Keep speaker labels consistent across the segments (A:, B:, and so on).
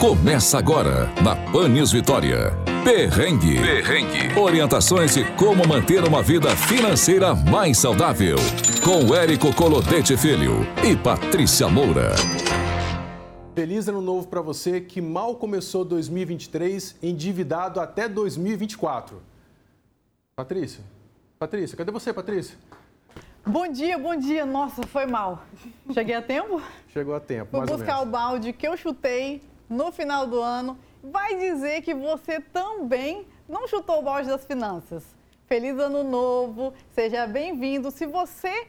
A: Começa agora na Pan News Vitória. Perrengue. Perrengue. Orientações de como manter uma vida financeira mais saudável. Com Érico Colodete Filho e Patrícia Moura.
B: Feliz ano novo para você que mal começou 2023 endividado até 2024. Patrícia, Patrícia, cadê você, Patrícia?
C: Bom dia, bom dia. Nossa, foi mal. Cheguei a tempo?
B: Chegou a tempo,
C: Vou
B: mais ou
C: buscar
B: menos.
C: o balde que eu chutei no final do ano. Vai dizer que você também não chutou o balde das finanças. Feliz ano novo, seja bem-vindo. Se você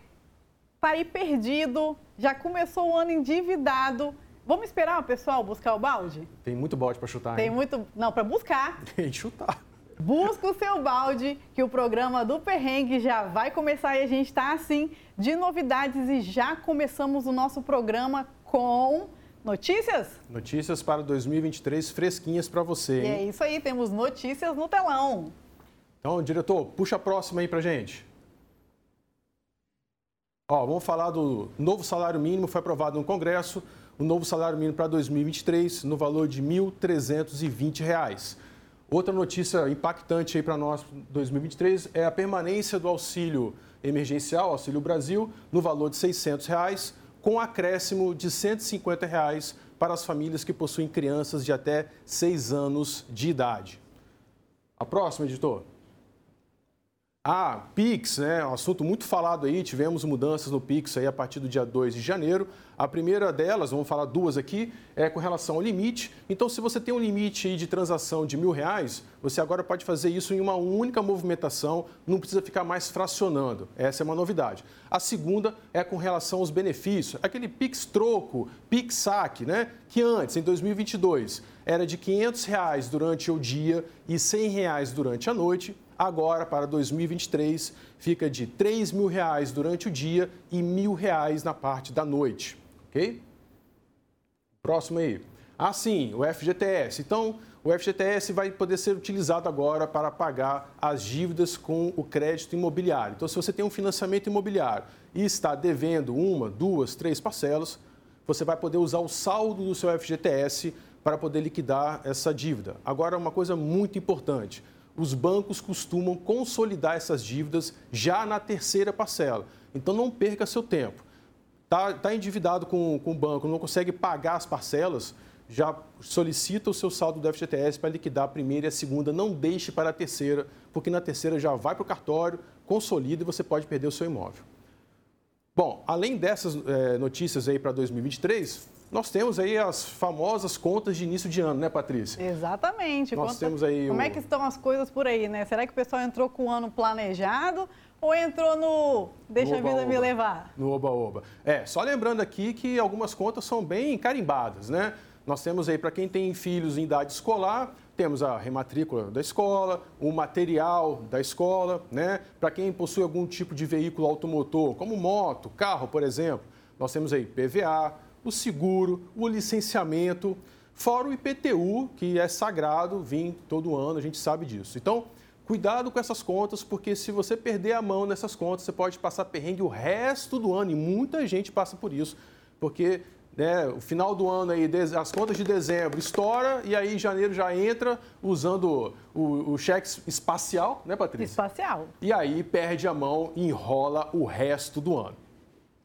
C: tá aí perdido, já começou o ano endividado, vamos esperar o pessoal buscar o balde?
B: Tem muito balde para chutar,
C: Tem
B: hein?
C: muito. Não, para buscar.
B: Tem que chutar.
C: Busca o seu balde, que o programa do Perrengue já vai começar e a gente está assim de novidades e já começamos o nosso programa com notícias.
B: Notícias para 2023 fresquinhas para você,
C: E
B: hein?
C: é isso aí, temos notícias no telão.
B: Então, diretor, puxa a próxima aí pra gente. Ó, vamos falar do novo salário mínimo, foi aprovado no Congresso, o novo salário mínimo para 2023 no valor de 1.320 reais. Outra notícia impactante aí para nós 2023 é a permanência do auxílio emergencial, Auxílio Brasil, no valor de 600 reais, com acréscimo de 150 reais para as famílias que possuem crianças de até 6 anos de idade. A próxima, editor. Ah, Pix, né? Um assunto muito falado aí. Tivemos mudanças no Pix aí a partir do dia 2 de janeiro. A primeira delas, vamos falar duas aqui, é com relação ao limite. Então, se você tem um limite de transação de mil reais, você agora pode fazer isso em uma única movimentação, não precisa ficar mais fracionando. Essa é uma novidade. A segunda é com relação aos benefícios. Aquele Pix troco, Pix saque, né? Que antes, em 2022, era de 500 reais durante o dia e 100 reais durante a noite. Agora, para 2023, fica de 3 mil reais durante o dia e mil reais na parte da noite, ok? Próximo aí. Ah, sim, o FGTS. Então, o FGTS vai poder ser utilizado agora para pagar as dívidas com o crédito imobiliário. Então, se você tem um financiamento imobiliário e está devendo uma, duas, três parcelas, você vai poder usar o saldo do seu FGTS para poder liquidar essa dívida. Agora, uma coisa muito importante: os bancos costumam consolidar essas dívidas já na terceira parcela. Então, não perca seu tempo. Está tá endividado com, com o banco, não consegue pagar as parcelas, já solicita o seu saldo do FGTS para liquidar a primeira e a segunda. Não deixe para a terceira, porque na terceira já vai para o cartório, consolida e você pode perder o seu imóvel. Bom, além dessas eh, notícias aí para 2023, nós temos aí as famosas contas de início de ano, né, Patrícia?
C: Exatamente.
B: Nós temos aí
C: Como
B: o-
C: é que estão as coisas por aí, né? Será que o pessoal entrou com o ano planejado ou entrou no deixa a
B: No
C: vida me
B: oba-oba.
C: levar?
B: No Oba-Oba. É, só lembrando aqui que algumas contas são bem carimbadas, né? Nós temos aí, para quem tem filhos em idade escolar, temos a rematrícula da escola, o material da escola, né? Para quem possui algum tipo de veículo automotor, como moto, carro, por exemplo, nós temos aí PVA, o seguro, o licenciamento, fora o IPTU, que é sagrado, vem todo ano, a gente sabe disso. Então, cuidado com essas contas, porque se você perder a mão nessas contas, você pode passar perrengue o resto do ano, e muita gente passa por isso, porque né, o final do ano aí, as contas de dezembro estoura e aí janeiro já entra usando o, o cheque espacial, né, Patrícia?
C: Espacial.
B: E aí perde a mão e enrola o resto do ano.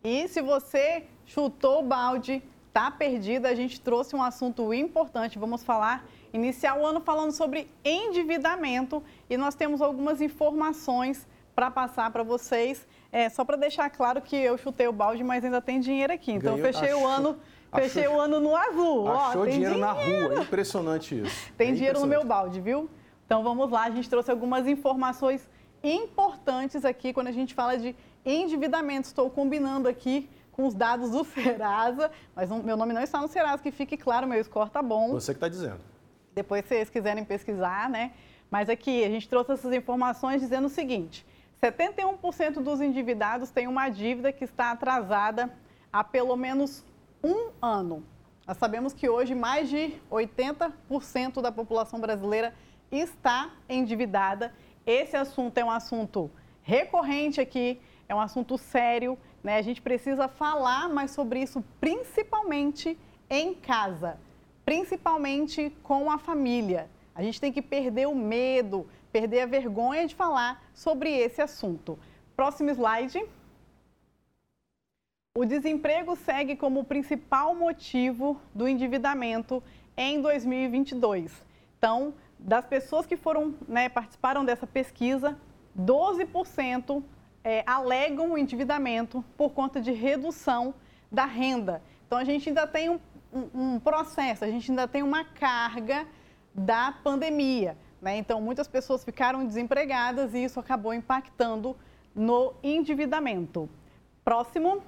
C: E se você chutou o balde, tá perdido, a gente trouxe um assunto importante. Vamos falar, iniciar o ano falando sobre endividamento e nós temos algumas informações para passar para vocês. É, só para deixar claro que eu chutei o balde, mas ainda tem dinheiro aqui. Então
B: Ganhou-
C: fechei o ano, fechei
B: achou-
C: o ano no azul. Ó,
B: Achou
C: tem
B: dinheiro, na rua, é impressionante isso.
C: Tem
B: É
C: dinheiro no meu balde, viu? Então vamos lá, a gente trouxe algumas informações importantes aqui quando a gente fala de endividamento. Estou combinando aqui com os dados do Serasa, mas não- meu nome não está no Serasa, que fique claro, meu score tá bom.
B: Você que está dizendo.
C: Depois, se vocês quiserem pesquisar, né? Mas aqui, a gente trouxe essas informações dizendo o seguinte: 71% dos endividados têm uma dívida que está atrasada há pelo menos um ano. Nós sabemos que hoje mais de 80% da população brasileira está endividada. Esse assunto é um assunto recorrente aqui, é um assunto sério, né? A gente precisa falar mais sobre isso, principalmente em casa. principalmente com a família. A gente tem que perder o medo, perder a vergonha de falar sobre esse assunto. Próximo slide. O desemprego segue como o principal motivo do endividamento em 2022. Então, das pessoas que foram né, participaram dessa pesquisa, 12% é, alegam o endividamento por conta de redução da renda. Então, a gente ainda tem um, um, um processo, a gente ainda tem uma carga da pandemia. Né? Então, muitas pessoas ficaram desempregadas e isso acabou impactando no endividamento. Próximo.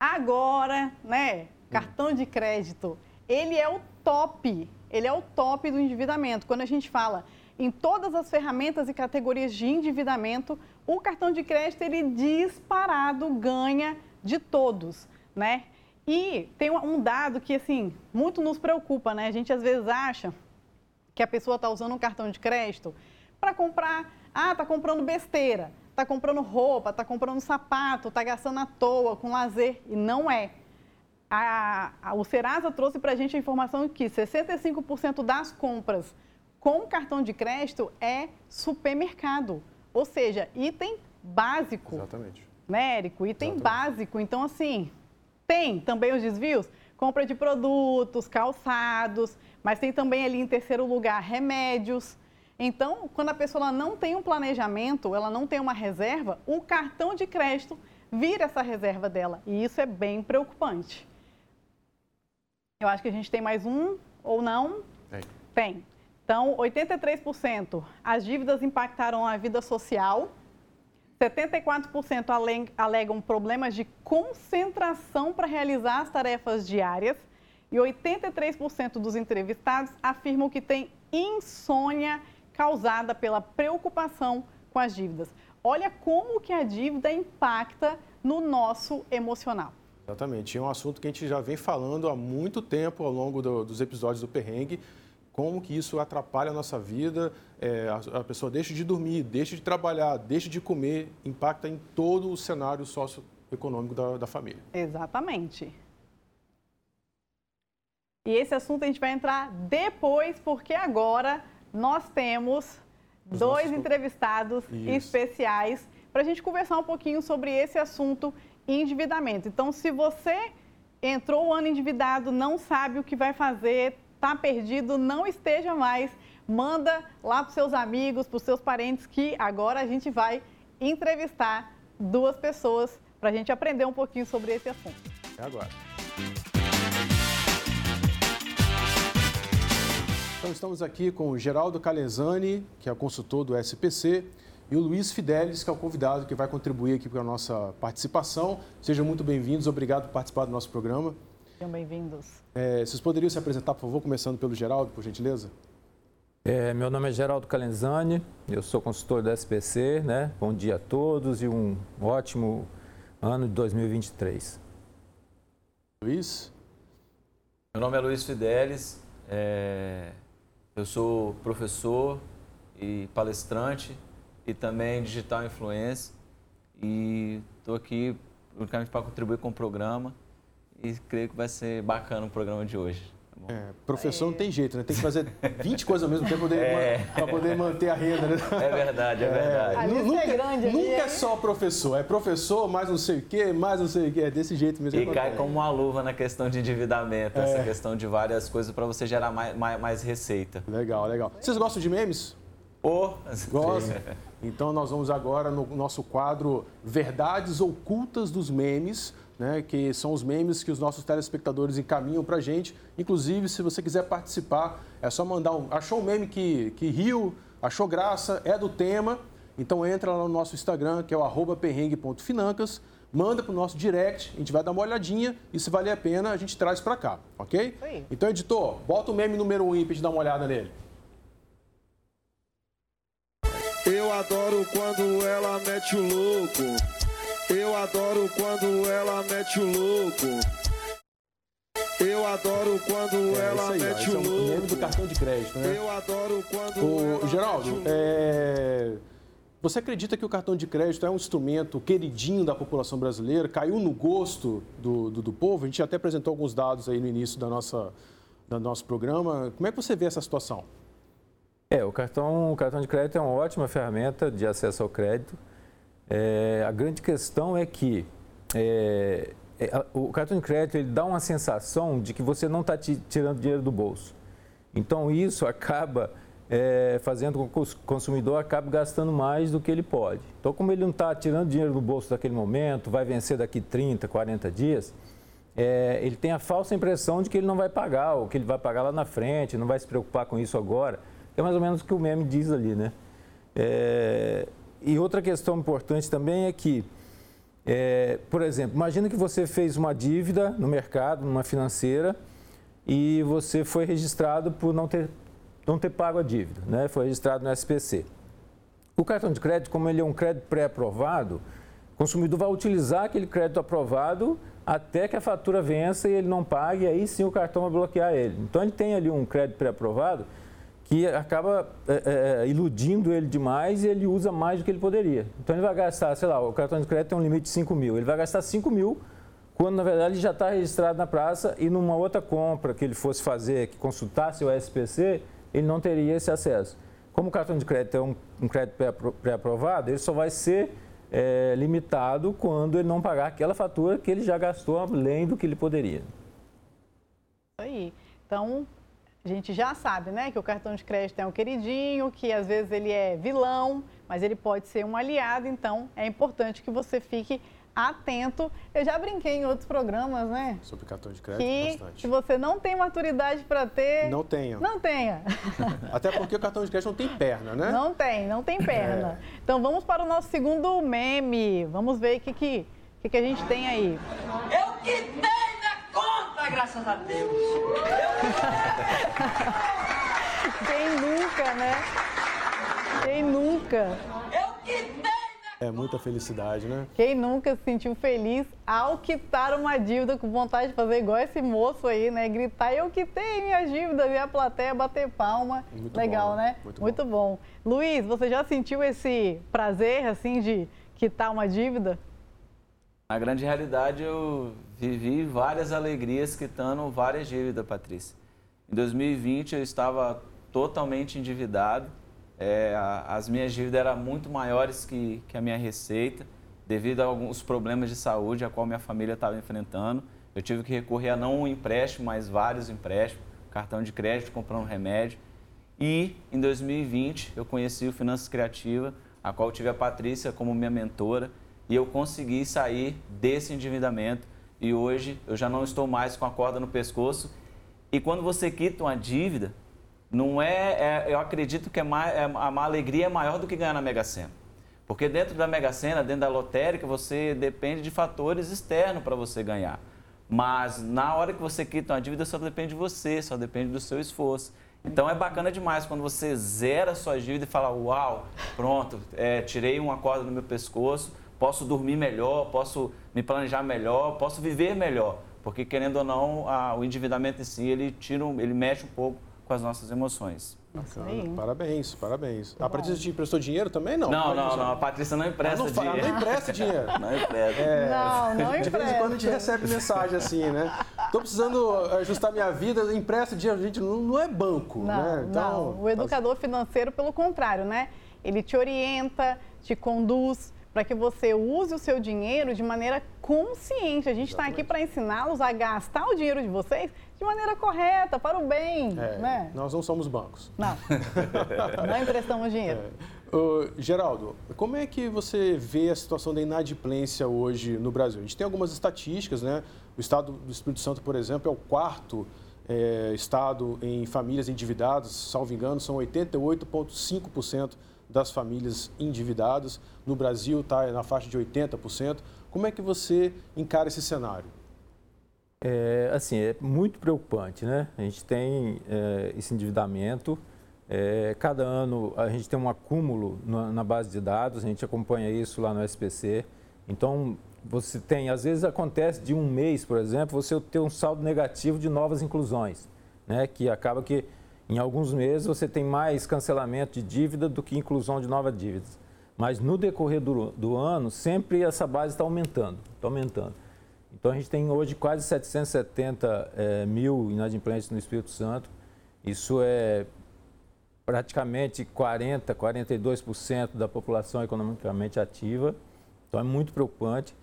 C: Agora, né? Cartão de crédito. Ele é o top, ele é o top do endividamento. Quando a gente fala em todas as ferramentas e categorias de endividamento, o cartão de crédito ele disparado ganha de todos, né? E tem um dado que assim muito nos preocupa, né? A gente às vezes acha que a pessoa está usando um cartão de crédito para comprar, ah, está comprando besteira, está comprando roupa, está comprando sapato, está gastando à toa com lazer e não é. A, a, o Serasa trouxe para a gente a informação que 65% das compras com cartão de crédito é supermercado, ou seja, item básico.
B: Exatamente.
C: Né, Érico? Item Exatamente. básico. Então, assim, tem também os desvios, compra de produtos, calçados, mas tem também ali em terceiro lugar remédios. Então, quando a pessoa não tem um planejamento, ela não tem uma reserva, o cartão de crédito vira essa reserva dela. E isso é bem preocupante. Eu acho que a gente tem mais um ou não? Tem. Tem. Então, 83% as dívidas impactaram a vida social, 74% alegam problemas de concentração para realizar as tarefas diárias e 83% dos entrevistados afirmam que têm insônia causada pela preocupação com as dívidas. Olha como que a dívida impacta no nosso emocional.
B: Exatamente. É um assunto que a gente já vem falando há muito tempo ao longo do, dos episódios do Perrengue como que isso atrapalha a nossa vida, é, a, a, pessoa deixa de dormir, deixa de trabalhar, deixa de comer, impacta em todo o cenário socioeconômico da, da família.
C: Exatamente. E esse assunto a gente vai entrar depois, porque agora nós temos Os dois nossos... entrevistados Isso. especiais para a gente conversar um pouquinho sobre esse assunto endividamento. Então, se você entrou o ano endividado, não sabe o que vai fazer, está perdido, não esteja mais. Manda lá para os seus amigos, para os seus parentes, que agora a gente vai entrevistar duas pessoas para a gente aprender um pouquinho sobre esse assunto.
B: É agora. Então estamos aqui com o Geraldo Calenzani, que é o consultor do SPC, e o Luiz Fidelis, que é o convidado que vai contribuir aqui para a nossa participação. Sejam muito bem-vindos, obrigado por participar do nosso programa.
C: Sejam bem-vindos.
B: É, vocês poderiam se apresentar, por favor, começando pelo Geraldo, por gentileza?
D: É, meu nome é Geraldo Calenzani, eu sou consultor do SPC, né? Bom dia a todos e um ótimo ano de 2023.
B: Luiz?
E: Meu nome é Luiz Fidelis, é... eu sou professor e palestrante e também digital influencer e estou aqui unicamente para contribuir com o programa e creio que vai ser bacana o programa de hoje.
B: Tá é, professor não tem jeito, né? Tem que fazer 20 coisas ao mesmo tempo para poder, é. poder manter a renda, né?
E: É verdade, é, é verdade.
C: nunca, é, grande,
B: nunca é só professor, é professor, mais não sei o quê, mais não sei o quê, é desse jeito mesmo.
E: E cai como uma luva na questão de endividamento, é. essa questão de várias coisas para você gerar mais, mais, mais, receita.
B: Legal, legal. Vocês gostam de memes?
E: Oh,
B: Gostam? Então nós vamos agora no nosso quadro Verdades Ocultas dos Memes né, que são os memes que os nossos telespectadores encaminham para a gente. Inclusive, se você quiser participar, é só mandar um. Achou um meme que, que riu, achou graça, é do tema. Então entra lá no nosso Instagram, que é o perrengue.financas, manda para o nosso direct, a gente vai dar uma olhadinha e se valer a pena, a gente traz para cá, ok? Sim. Então, editor, bota o meme número 1 um aí para gente dar uma olhada nele.
F: Eu adoro quando ela mete o louco. Eu adoro quando ela mete o louco. Eu adoro quando é, ela aí, mete ó, o louco. É
B: o do cartão de crédito, né?
F: Eu adoro quando.
B: Ô, Geraldo, é... Você acredita que o cartão de crédito é um instrumento queridinho da população brasileira? Caiu no gosto do, do, do povo? A gente até apresentou alguns dados aí no início da nossa, do nosso programa. Como é que você vê essa situação?
D: É, o cartão, o cartão de crédito é uma ótima ferramenta de acesso ao crédito. É, a grande questão é que é, é, o cartão de crédito ele dá uma sensação de que você não está tirando dinheiro do bolso. Então isso acaba é, fazendo com que o consumidor acabe gastando mais do que ele pode. Então, como ele não está tirando dinheiro do bolso daquele momento, vai vencer daqui 30, 40 dias, é, ele tem a falsa impressão de que ele não vai pagar, ou que ele vai pagar lá na frente, não vai se preocupar com isso agora. É mais ou menos o que o meme diz ali, né? É, e outra questão importante também é que é, por exemplo, imagina que você fez uma dívida no mercado, numa financeira, e você foi registrado por não ter, não ter pago a dívida, né? foi registrado no SPC. O cartão de crédito, como ele é um crédito pré-aprovado, o consumidor vai utilizar aquele crédito aprovado até que a fatura vença e ele não pague, aí sim o cartão vai bloquear ele. Então ele tem ali um crédito pré-aprovado que acaba é, é, iludindo ele demais e ele usa mais do que ele poderia. Então ele vai gastar, sei lá, o cartão de crédito tem um limite de 5 mil. Ele vai gastar 5 mil quando na verdade ele já está registrado na praça e numa outra compra que ele fosse fazer, que consultasse o SPC, ele não teria esse acesso. Como o cartão de crédito é um, um crédito pré-aprovado, ele só vai ser é, limitado quando ele não pagar aquela fatura que ele já gastou além do que ele poderia.
C: Isso aí. Então, a gente já sabe, né, que o cartão de crédito é um queridinho, que às vezes ele é vilão, mas ele pode ser um aliado, então é importante que você fique atento. Eu já brinquei em outros programas, né?
B: Sobre cartão de crédito,
C: que bastante. se você não tem maturidade para ter...
B: Não tenha.
C: Não tenha.
B: Até porque o cartão de crédito não tem perna, né?
C: Não tem, não tem perna. É. Então vamos para o nosso segundo meme. Vamos ver o que, que, que, que a gente tem aí.
G: Eu que tenho! Graças a Deus.
C: Quem nunca, né? Quem nunca?
G: Eu quitei, né?
B: É muita felicidade, né?
C: Quem nunca se sentiu feliz ao quitar uma dívida com vontade de fazer igual esse moço aí, né? Gritar, eu quitei minha dívida e a plateia bater palma. Muito Legal, bom, né? Muito, Muito bom. bom. Luiz, você já sentiu esse prazer, assim, de quitar uma dívida?
E: Na grande realidade, eu vivi várias alegrias quitando várias dívidas, Patrícia. Em 2020, eu estava totalmente endividado. É, as minhas dívidas eram muito maiores que, que a minha receita, devido a alguns problemas de saúde a qual minha família estava enfrentando. Eu tive que recorrer a não um empréstimo, mas vários empréstimos, cartão de crédito, comprando remédio. E em 2020 eu conheci o Finanças Criativa, a qual tive a Patrícia como minha mentora e eu consegui sair desse endividamento e hoje eu já não estou mais com a corda no pescoço. E quando você quita uma dívida, não é, é eu acredito que é mais, é, a alegria é maior do que ganhar na Mega Sena. Porque dentro da Mega Sena, dentro da lotérica, você depende de fatores externos para você ganhar. Mas na hora que você quita uma dívida, só depende de você, só depende do seu esforço. Então é bacana demais quando você zera a sua dívida e fala, uau, pronto, é, tirei uma corda no meu pescoço, posso dormir melhor, posso me planejar melhor, posso viver melhor. Porque, querendo ou não, a, o endividamento em si, ele, tira, ele mexe um pouco com as nossas emoções.
B: Bacana. Parabéns, parabéns. a Patrícia te emprestou dinheiro também? Não,
E: não, não, não, a Patrícia não empresta
B: não,
E: dinheiro.
B: Não empresta dinheiro.
E: não empresta.
C: É, não, não empresta.
B: De vez em quando a gente recebe mensagem assim, né? Estou precisando ajustar minha vida, empresta dinheiro. A gente não, não é banco,
C: não,
B: né?
C: Então, não. O educador financeiro, pelo contrário, né? Ele te orienta, te conduz para que você use o seu dinheiro de maneira consciente. A gente está aqui para ensiná-los a gastar o dinheiro de vocês de maneira correta, para o bem. É, né?
B: Nós não somos bancos.
C: Não. não emprestamos dinheiro.
B: É. Uh, Geraldo, como é que você vê a situação da inadimplência hoje no Brasil? A gente tem algumas estatísticas, né? O estado do Espírito Santo, por exemplo, é o quarto é, estado em famílias endividadas, salvo engano, são 88,5% das famílias endividadas. No Brasil está na faixa de 80%. Como é que você encara esse cenário?
D: É, assim, é muito preocupante, né? A gente tem é, esse endividamento. É, cada ano a gente tem um acúmulo na, na, base de dados, a gente acompanha isso lá no SPC. Então, você tem, às vezes acontece de um mês, por exemplo, você ter um saldo negativo de novas inclusões, né? Que acaba que em alguns meses você tem mais cancelamento de dívida do que inclusão de novas dívidas. Mas no decorrer do, do ano, sempre essa base está aumentando, está aumentando. Então a gente tem hoje quase 770 é, mil inadimplentes no Espírito Santo. Isso é praticamente 40, 42% da população economicamente ativa. Então é muito preocupante.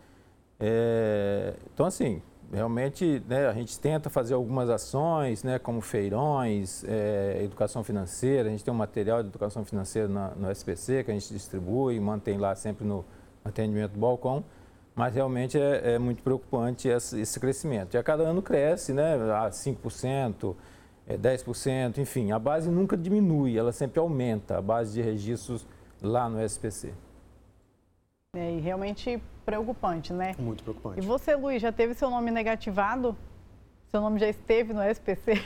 D: É, então assim, realmente né, a gente tenta fazer algumas ações, né, como feirões, é, educação financeira. A gente tem um material de educação financeira na, no SPC que a gente distribui, mantém lá sempre no atendimento do balcão. Mas realmente é, é muito preocupante esse, esse, crescimento. E a cada ano cresce, né, a 5%, é, 10%, enfim, a base nunca diminui, ela sempre aumenta, a base de registros lá no SPC.
C: É, e realmente preocupante, né?
B: Muito preocupante.
C: E você, Luiz, já teve seu nome negativado? Seu nome já esteve no SPC?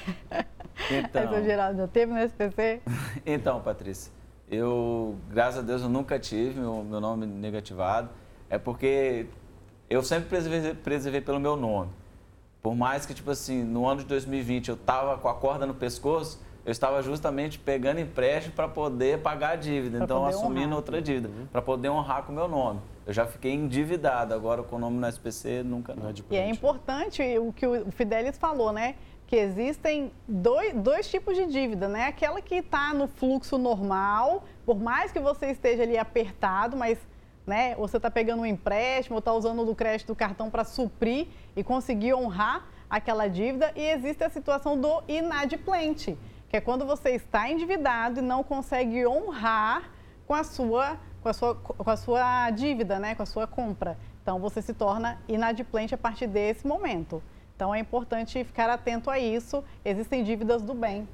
E: Então...
C: Aí, Geraldo, já teve no SPC?
E: então, Patrícia, eu, graças a Deus, eu nunca tive o meu nome negativado. É porque eu sempre preservei, preservei pelo meu nome. Por mais que, tipo assim, no ano de 2020 eu tava com a corda no pescoço, eu estava justamente pegando empréstimo para poder pagar a dívida, pra então assumindo honrar. outra dívida, uhum. para poder honrar com o meu nome. Eu já fiquei endividado, agora com o nome no SPC nunca não. É
C: e é importante o que o Fidelis falou, né? Que existem dois, dois tipos de dívida, né? Aquela que está no fluxo normal, por mais que você esteja ali apertado, mas né? Ou você está pegando um empréstimo, ou está usando o crédito do cartão para suprir e conseguir honrar aquela dívida. E existe a situação do inadimplente, que é quando você está endividado e não consegue honrar com a sua, com a sua, com a sua dívida, né? com a sua compra. Então, você se torna inadimplente a partir desse momento. Então, é importante ficar atento a isso. Existem dívidas do bem.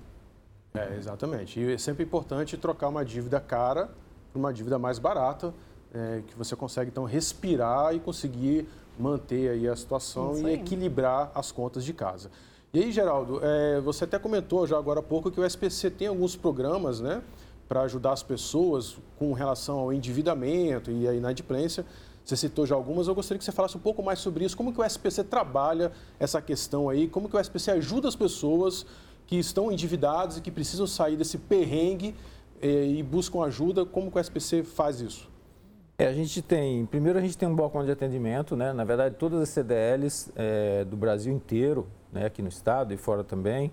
B: É, exatamente. E é sempre importante trocar uma dívida cara por uma dívida mais barata, é, que você consegue então respirar e conseguir manter aí a situação e equilibrar as contas de casa. E aí, Geraldo, é, você até comentou já agora há pouco que o SPC tem alguns programas, né, para ajudar as pessoas com relação ao endividamento e à inadimplência. Você citou já algumas, eu gostaria que você falasse um pouco mais sobre isso, como que o SPC trabalha essa questão aí, como que o SPC ajuda as pessoas que estão endividadas e que precisam sair desse perrengue eh, e buscam ajuda, como que o SPC faz isso?
D: É, a gente tem, primeiro a gente tem um balcão de atendimento, né? Na verdade, todas as CDLs é, do Brasil inteiro, né? aqui no estado e fora também,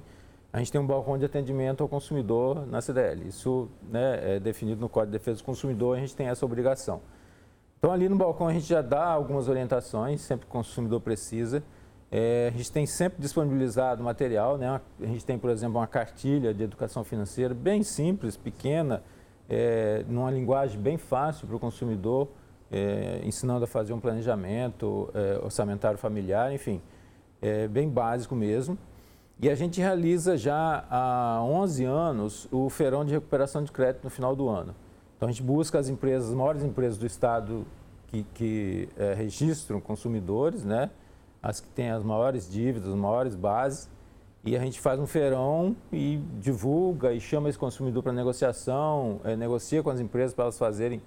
D: a gente tem um balcão de atendimento ao consumidor na CDL. Isso né, é definido no Código de Defesa do Consumidor, a gente tem essa obrigação. Então, ali no balcão a gente já dá algumas orientações, sempre que o consumidor precisa. É, a gente tem sempre disponibilizado material, né? A gente tem, por exemplo, uma cartilha de educação financeira bem simples, pequena, é, numa linguagem bem fácil para o consumidor, é, ensinando a fazer um planejamento é, orçamentário familiar, enfim, é bem básico mesmo. E a gente realiza já há 11 anos o Feirão de Recuperação de Crédito no final do ano. Então a gente busca as empresas, as maiores empresas do Estado que, que é, registram consumidores, né? as que têm as maiores dívidas, as maiores bases, e a gente faz um feirão e divulga e chama esse consumidor para negociação, é, negocia com as empresas para elas fazerem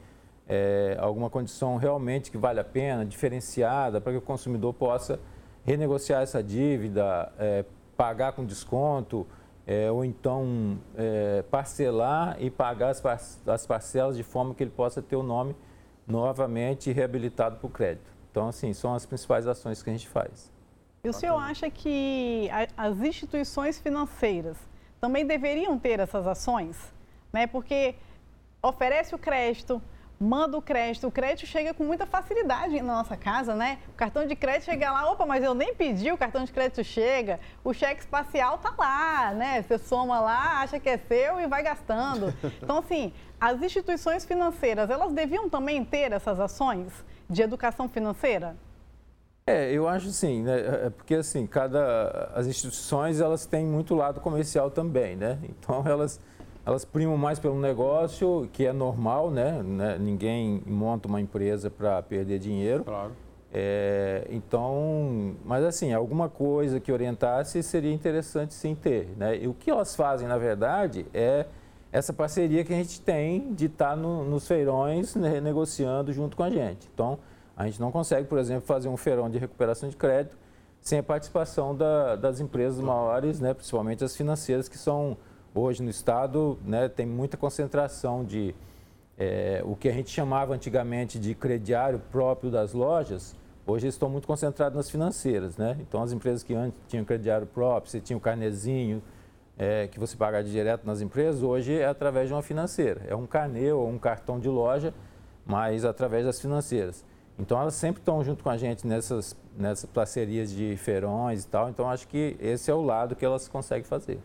D: é, alguma condição realmente que vale a pena, diferenciada, para que o consumidor possa renegociar essa dívida, é, pagar com desconto, é, ou então é, parcelar e pagar as, par as parcelas de forma que ele possa ter o nome novamente reabilitado para o crédito. Então, assim, são as principais ações que a gente faz.
C: E o senhor acha que as instituições financeiras também deveriam ter essas ações? Né? Porque oferece o crédito, manda o crédito, o crédito chega com muita facilidade na nossa casa, né? O cartão de crédito chega lá, opa, mas eu nem pedi, o cartão de crédito chega, o cheque espacial tá lá, né? Você soma lá, acha que é seu e vai gastando. Então, assim, as instituições financeiras, elas deviam também ter essas ações de educação financeira?
D: É, eu acho sim, né? É, é porque assim, cada as instituições elas têm muito lado comercial também, né? Então elas elas primam mais pelo negócio, que é normal, né? né? Ninguém monta uma empresa para perder dinheiro.
B: Claro.
D: É, então, mas assim, alguma coisa que orientasse seria interessante sim ter, né? E o que elas fazem, na verdade, é essa parceria que a gente tem de estar tá no, nos feirões né, negociando junto com a gente. Então, a gente não consegue, por exemplo, fazer um feirão de recuperação de crédito sem a participação da, das empresas maiores, né, principalmente as financeiras, que são hoje no Estado, né, tem muita concentração de, É, o que a gente chamava antigamente de crediário próprio das lojas, hoje estão muito concentrados nas financeiras, né? Então, as empresas que antes tinham crediário próprio, você tinha o carnezinho, é, que você pagava direto nas empresas, hoje é através de uma financeira. É um carnê ou um cartão de loja, mas através das financeiras. Então, elas sempre estão junto com a gente nessas, nessas parcerias de feirões e tal. Então, acho que esse é o lado que elas conseguem fazer.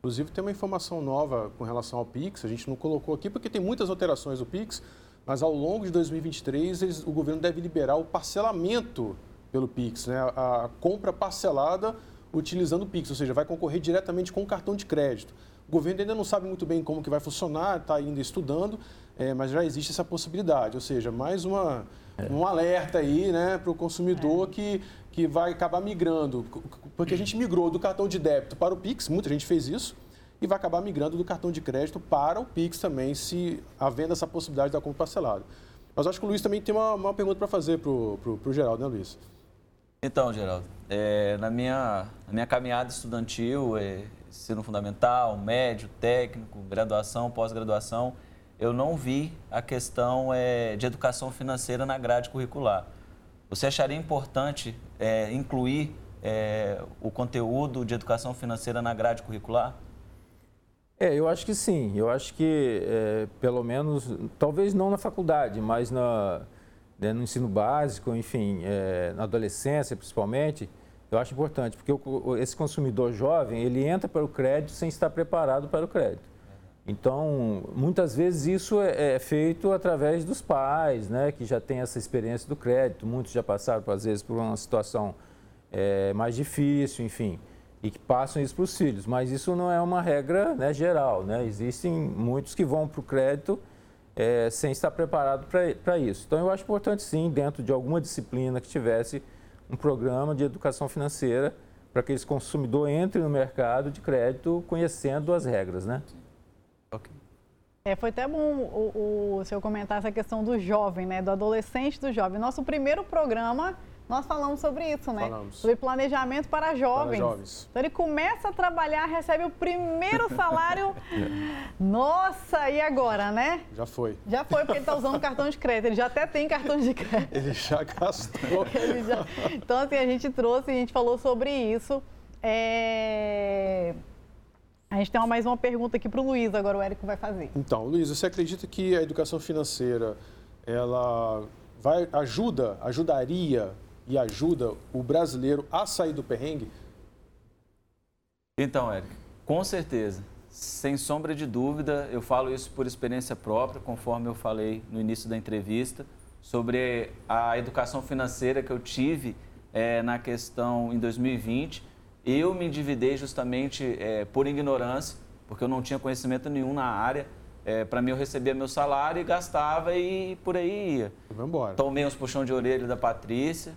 B: Inclusive, tem uma informação nova com relação ao Pix, a gente não colocou aqui porque tem muitas alterações do Pix, mas ao longo de 2023 eles, o governo deve liberar o parcelamento pelo Pix, né? a compra parcelada utilizando o Pix, ou seja, vai concorrer diretamente com o cartão de crédito. O governo ainda não sabe muito bem como que vai funcionar, está ainda estudando, é, mas já existe essa possibilidade, ou seja, mais uma, é. um alerta aí né, para o consumidor é. que que vai acabar migrando, porque a gente migrou do cartão de débito para o Pix, muita gente fez isso, e vai acabar migrando do cartão de crédito para o Pix também, se havendo essa possibilidade da compra parcelada. Mas acho que o Luiz também tem uma, uma pergunta para fazer para o Geraldo, né, Luiz?
E: Então, Geraldo, é, na, minha, na minha caminhada estudantil, é, ensino fundamental, médio, técnico, graduação, pós-graduação, eu não vi a questão é, de educação financeira na grade curricular. Você acharia importante é, incluir é, o conteúdo de educação financeira na grade curricular?
D: É, eu acho que sim. Eu acho que, pelo menos, talvez não na faculdade, mas na, né, no ensino básico, enfim, na adolescência principalmente, eu acho importante, porque o, esse consumidor jovem, ele entra para o crédito sem estar preparado para o crédito. Então, muitas vezes isso é, é, feito através dos pais, né, que já têm essa experiência do crédito. Muitos já passaram, às vezes, por uma situação é, mais difícil, enfim, e que passam isso para os filhos. Mas isso não é uma regra né, geral. Né? Existem muitos que vão para o crédito é, sem estar preparado para isso. Então, eu acho importante, sim, dentro de alguma disciplina que tivesse um programa de educação financeira para que esse consumidor entre no mercado de crédito conhecendo as regras, né?
C: Ok. É, foi até bom o, o senhor comentar essa questão do jovem, né? Do adolescente do jovem. Nosso primeiro programa, nós falamos sobre isso, né?
B: Falamos.
C: Sobre planejamento para jovens.
B: Para jovens.
C: Então ele começa a trabalhar, recebe o primeiro salário. Nossa, e agora, né?
B: Já foi.
C: Já foi, porque ele está usando cartão de crédito. Ele já até tem cartão de crédito.
B: Ele já gastou.
C: ele já... Então, assim, a gente trouxe, a gente falou sobre isso. É... A gente tem mais uma pergunta aqui para o Luiz, agora o Érico vai fazer.
B: Então, Luiz, você acredita que a educação financeira, ela vai, ajuda, ajudaria e ajuda o brasileiro a sair do perrengue?
E: Então, Érico, com certeza. Sem sombra de dúvida, eu falo isso por experiência própria, conforme eu falei no início da entrevista, sobre a educação financeira que eu tive é, na questão em 2020 eu me endividei justamente é, por ignorância, porque eu não tinha conhecimento nenhum na área. É, para mim, eu recebia meu salário e gastava e por aí ia. Tomei uns puxão de orelha da Patrícia,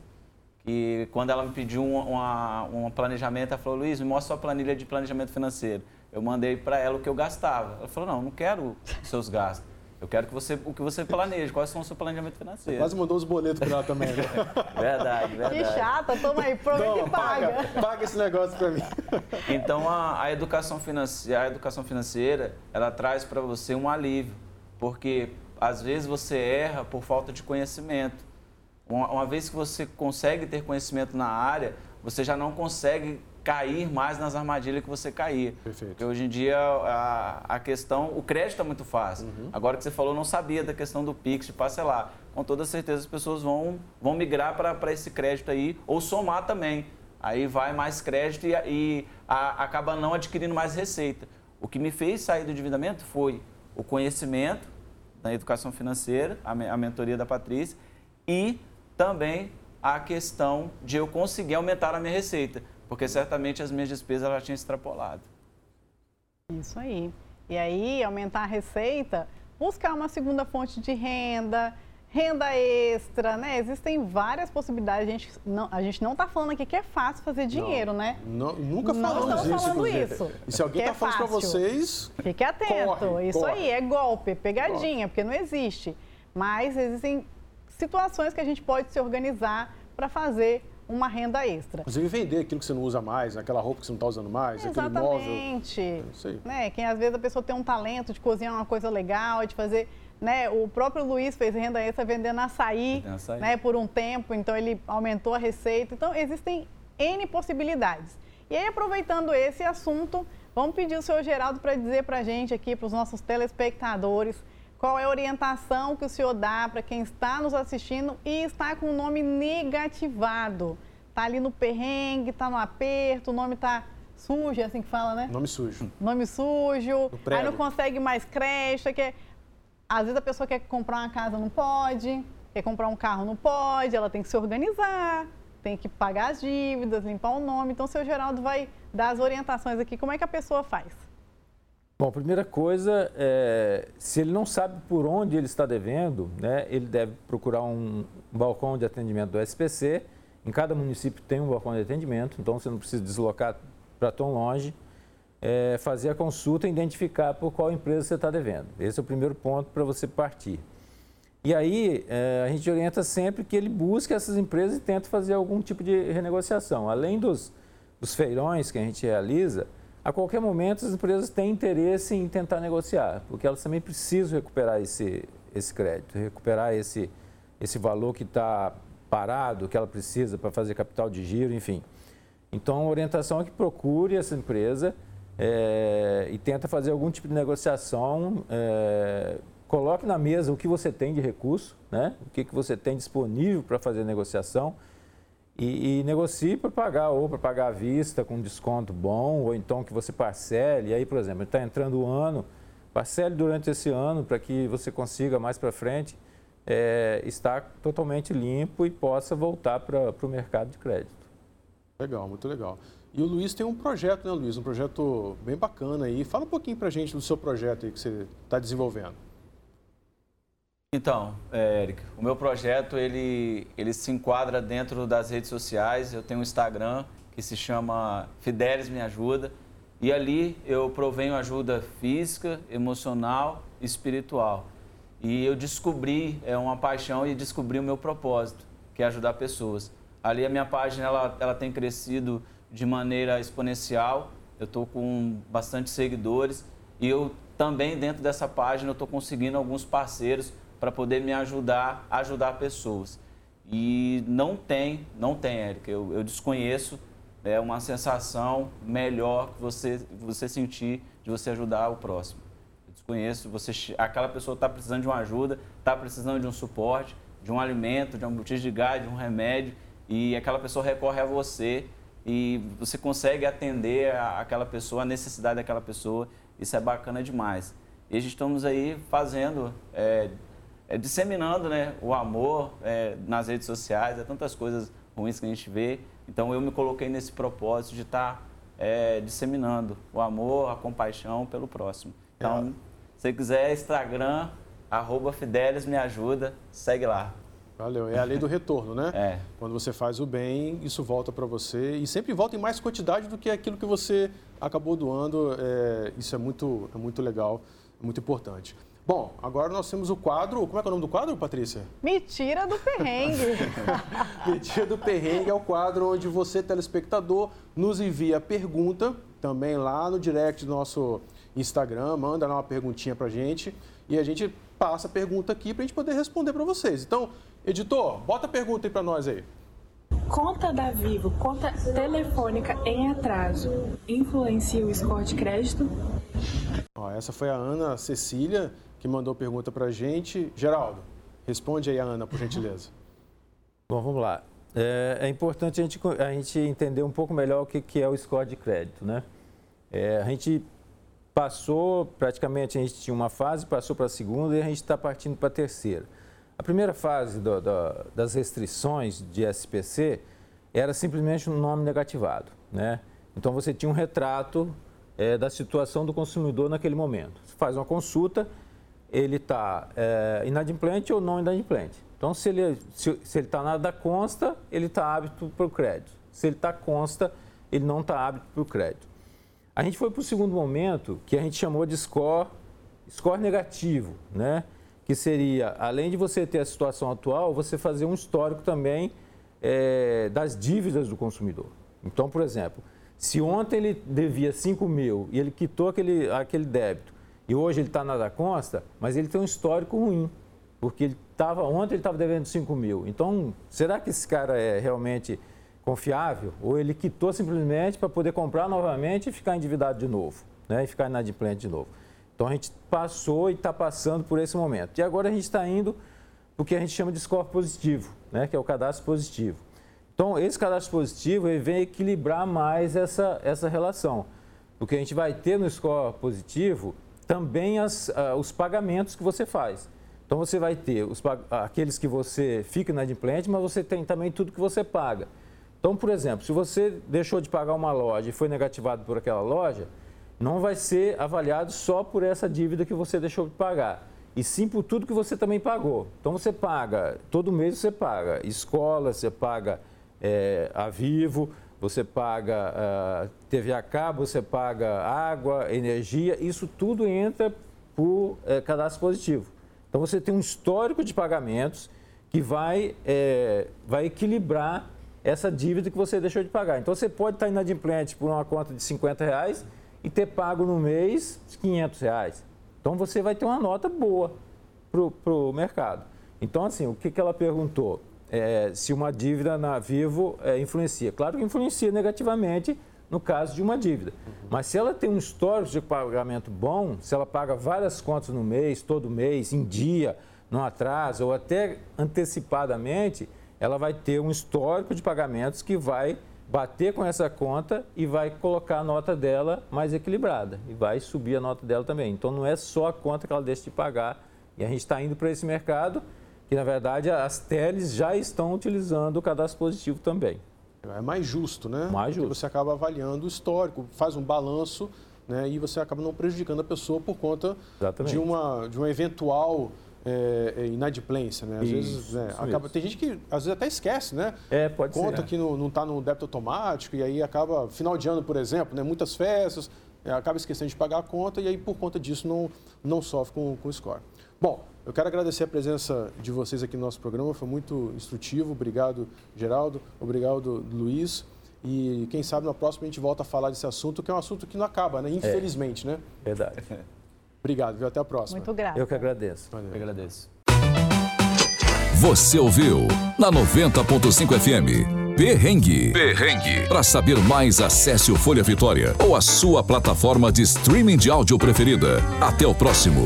E: que quando ela me pediu um, uma, um planejamento, ela falou, Luiz, me mostra sua planilha de planejamento financeiro. Eu mandei para ela o que eu gastava. Ela falou, não, não quero seus gastos. Eu quero que você, o que você planeje, quais são o seu planejamento financeiro.
B: Você quase mandou os boletos para ela também, né?
E: verdade, verdade.
C: Que chata, toma aí, promete que paga.
B: paga. Paga esse negócio para mim.
E: Então, a, a, educação financeira, a educação financeira, ela traz para você um alívio, porque às vezes você erra por falta de conhecimento. Uma, uma vez que você consegue ter conhecimento na área, você já não consegue cair mais nas armadilhas que você caía.
B: Perfeito.
E: Porque hoje em dia a, a questão, o crédito é muito fácil. Uhum. Agora que você falou, não sabia da questão do Pix, de parcelar. Com toda certeza as pessoas vão, vão migrar para esse crédito aí, ou somar também. Aí vai mais crédito e, e a, acaba não adquirindo mais receita. O que me fez sair do endividamento foi o conhecimento da educação financeira, a, a mentoria da Patrícia, e também a questão de eu conseguir aumentar a minha receita porque certamente as minhas despesas ela tinha extrapolado.
C: Isso aí. E aí, aumentar a receita, buscar uma segunda fonte de renda, renda extra, né? Existem várias possibilidades. A gente não, a gente não está falando aqui que é fácil fazer dinheiro,
B: não,
C: né?
B: Não, nunca falamos não
C: isso. Falando isso.
B: E se alguém está é falando para vocês.
C: Fique atento.
B: Corre,
C: isso
B: corre.
C: aí, é golpe, pegadinha, porque não existe. Mas existem situações que a gente pode se organizar para fazer uma renda extra.
B: Inclusive vender aquilo que você não usa mais, aquela roupa que você não está usando mais,
C: Exatamente.
B: aquele
C: móvel. Exatamente. Né? Quem às vezes a pessoa tem um talento de cozinhar uma coisa legal, de fazer né? O próprio Luiz fez renda extra vendendo açaí,
E: Vendendo açaí.
C: né? Por um tempo, então ele aumentou a receita. Então existem N possibilidades. E aí, aproveitando esse assunto, vamos pedir o senhor Geraldo para dizer para a gente aqui, para os nossos telespectadores, qual é a orientação que o senhor dá para quem está nos assistindo e está com o nome negativado. Está ali no perrengue, está no aperto, o nome está sujo, é assim que fala, né?
B: Nome sujo.
C: nome sujo, aí não consegue mais crédito, quer... às vezes a pessoa quer comprar uma casa, não pode, quer comprar um carro, não pode, ela tem que se organizar, tem que pagar as dívidas, limpar o nome. Então, o seu Geraldo vai dar as orientações aqui, como é que a pessoa faz?
D: Bom, a primeira coisa, é, se ele não sabe por onde ele está devendo, né, ele deve procurar um balcão de atendimento do SPC. Em cada município tem um balcão de atendimento, então você não precisa deslocar para tão longe. É, fazer a consulta e identificar por qual empresa você está devendo. Esse é o primeiro ponto para você partir. E aí, é, a gente orienta sempre que ele busque essas empresas e tente fazer algum tipo de renegociação. Além dos, dos feirões que a gente realiza, a qualquer momento as empresas têm interesse em tentar negociar, porque elas também precisam recuperar esse, esse crédito, recuperar esse, esse valor que está parado, que ela precisa para fazer capital de giro, enfim. Então, a orientação é que procure essa empresa é, e tenta fazer algum tipo de negociação, é, coloque na mesa o que você tem de recurso, né? o que, que você tem disponível para fazer negociação e, e negocie para pagar, ou para pagar à vista com desconto bom, ou então que você parcele. E aí, por exemplo, está entrando o ano, parcele durante esse ano para que você consiga mais para frente é, estar totalmente limpo e possa voltar para o mercado de crédito.
B: Legal, muito legal. E o Luiz tem um projeto, né, Luiz? Um projeto bem bacana aí. Fala um pouquinho para gente do seu projeto aí que você está desenvolvendo.
E: Então, é, Eric, o meu projeto ele, ele se enquadra dentro das redes sociais. Eu tenho um Instagram que se chama Fidelis Me Ajuda e ali eu provenho ajuda física, emocional e espiritual. E eu descobri é uma paixão e descobri o meu propósito, que é ajudar pessoas. Ali a minha página ela, ela tem crescido de maneira exponencial. Eu estou com bastante seguidores e eu também dentro dessa página eu estou conseguindo alguns parceiros para poder me ajudar ajudar pessoas. E não tem, não tem, Érica, eu, eu desconheço é uma sensação melhor que você, você sentir de você ajudar o próximo. Eu desconheço, você, aquela pessoa está precisando de uma ajuda, está precisando de um suporte, de um alimento, de um botija de gás, de um remédio, e aquela pessoa recorre a você e você consegue atender a, aquela pessoa, a necessidade daquela pessoa. Isso é bacana demais. E a gente estamos aí fazendo é, é, disseminando né, o amor é, nas redes sociais, é tantas coisas ruins que a gente vê. Então eu me coloquei nesse propósito de estar tá, é, disseminando o amor, a compaixão pelo próximo. Então, se você quiser, Instagram, arroba Fidelis me ajuda, segue lá.
B: Valeu. É a lei do retorno, né?
E: É.
B: Quando você faz o bem, isso volta para você e sempre volta em mais quantidade do que aquilo que você acabou doando. É, isso é muito, é muito legal, é muito importante. Bom, agora nós temos o quadro. Como é que é o nome do quadro, Patrícia?
C: Me tira do perrengue.
B: Me tira do perrengue é o quadro onde você, telespectador, nos envia a pergunta, também lá no direct do nosso Instagram, manda lá uma perguntinha pra gente e a gente passa a pergunta aqui pra gente poder responder para vocês. Então, editor, bota a pergunta aí para nós aí.
H: Conta da Vivo, conta telefônica em atraso, influencia o score de crédito?
B: Ó, essa foi a Ana Cecília que mandou pergunta para a gente. Geraldo, responde aí a Ana, por gentileza.
D: Bom, vamos lá. É, é importante a gente, a gente, entender um pouco melhor o que, que é o score de crédito, né? É, a gente passou, praticamente a gente tinha uma fase, passou para a segunda e a gente está partindo para a terceira. A primeira fase do, do, das restrições de SPC era simplesmente um nome negativado, né? Então você tinha um retrato é, da situação do consumidor naquele momento. Você faz uma consulta, ele está é, inadimplente ou não inadimplente. Então, se ele se, se ele está nada consta, ele está hábito para o crédito. Se ele está consta, ele não está hábito para o crédito. A gente foi para o segundo momento, que a gente chamou de score, score negativo, né? Que seria, além de você ter a situação atual, você fazer um histórico também é, das dívidas do consumidor. Então, por exemplo, se ontem ele devia 5 mil e ele quitou aquele, aquele débito e hoje ele está na da consta, mas ele tem um histórico ruim, porque ele tava, ontem ele estava devendo 5 mil. Então, será que esse cara é realmente confiável? Ou ele quitou simplesmente para poder comprar novamente e ficar endividado de novo, né? e ficar inadimplente de novo? Então, a gente passou e está passando por esse momento. E agora a gente está indo para o que a gente chama de score positivo, né? que é o cadastro positivo. Então, esse cadastro positivo ele vem equilibrar mais essa, essa relação. Porque a gente vai ter no score positivo também as, uh, os pagamentos que você faz. Então você vai ter os, aqueles que você fica inadimplente, mas você tem também tudo que você paga. Então, por exemplo, se você deixou de pagar uma loja e foi negativado por aquela loja, não vai ser avaliado só por essa dívida que você deixou de pagar, e sim por tudo que você também pagou. Então você paga, todo mês você paga escola, você paga é, a Vivo, você paga uh, você paga água, energia, isso tudo entra por é, cadastro positivo. Então você tem um histórico de pagamentos que vai, é, vai equilibrar essa dívida que você deixou de pagar. Então você pode estar inadimplente por uma conta de 50 reais e ter pago no mês 500 reais. Então você vai ter uma nota boa para o mercado. Então, assim, o que, que ela perguntou? É, se uma dívida na Vivo é, influencia. Claro que influencia negativamente no caso de uma dívida. Mas se ela tem um histórico de pagamento bom, se ela paga várias contas no mês, todo mês, em dia, não atraso, ou até antecipadamente, ela vai ter um histórico de pagamentos que vai bater com essa conta e vai colocar a nota dela mais equilibrada e vai subir a nota dela também. Então não é só a conta que ela deixa de pagar e a gente está indo para esse mercado que na verdade as teles já estão utilizando o cadastro positivo também.
B: É mais justo, né?
D: Mais justo.
B: Porque você acaba avaliando o histórico, faz um balanço né, e você acaba não prejudicando a pessoa por conta de uma, de uma eventual é, inadimplência, né? Às isso, vezes, né, acaba, tem gente que às vezes até esquece, né?
D: É, pode
B: Conta
D: ser.
B: que não está no débito automático e aí acaba, final de ano, por exemplo, né, muitas festas, é, acaba esquecendo de pagar a conta e aí por conta disso não, não sofre com, com o score. Bom, eu quero agradecer a presença de vocês aqui no nosso programa, foi muito instrutivo. Obrigado, Geraldo. Obrigado, Luiz. E quem sabe na próxima a gente volta a falar desse assunto, que é um assunto que não acaba, né? Infelizmente, é. né?
D: Verdade.
B: Obrigado, viu? Até a próxima.
C: Muito grato.
D: Eu que agradeço.
E: Valeu. Eu agradeço.
A: Você ouviu na 90.5 FM. Perrengue. Perrengue. Para saber mais, acesse o Folha Vitória ou a sua plataforma de streaming de áudio preferida. Até o próximo.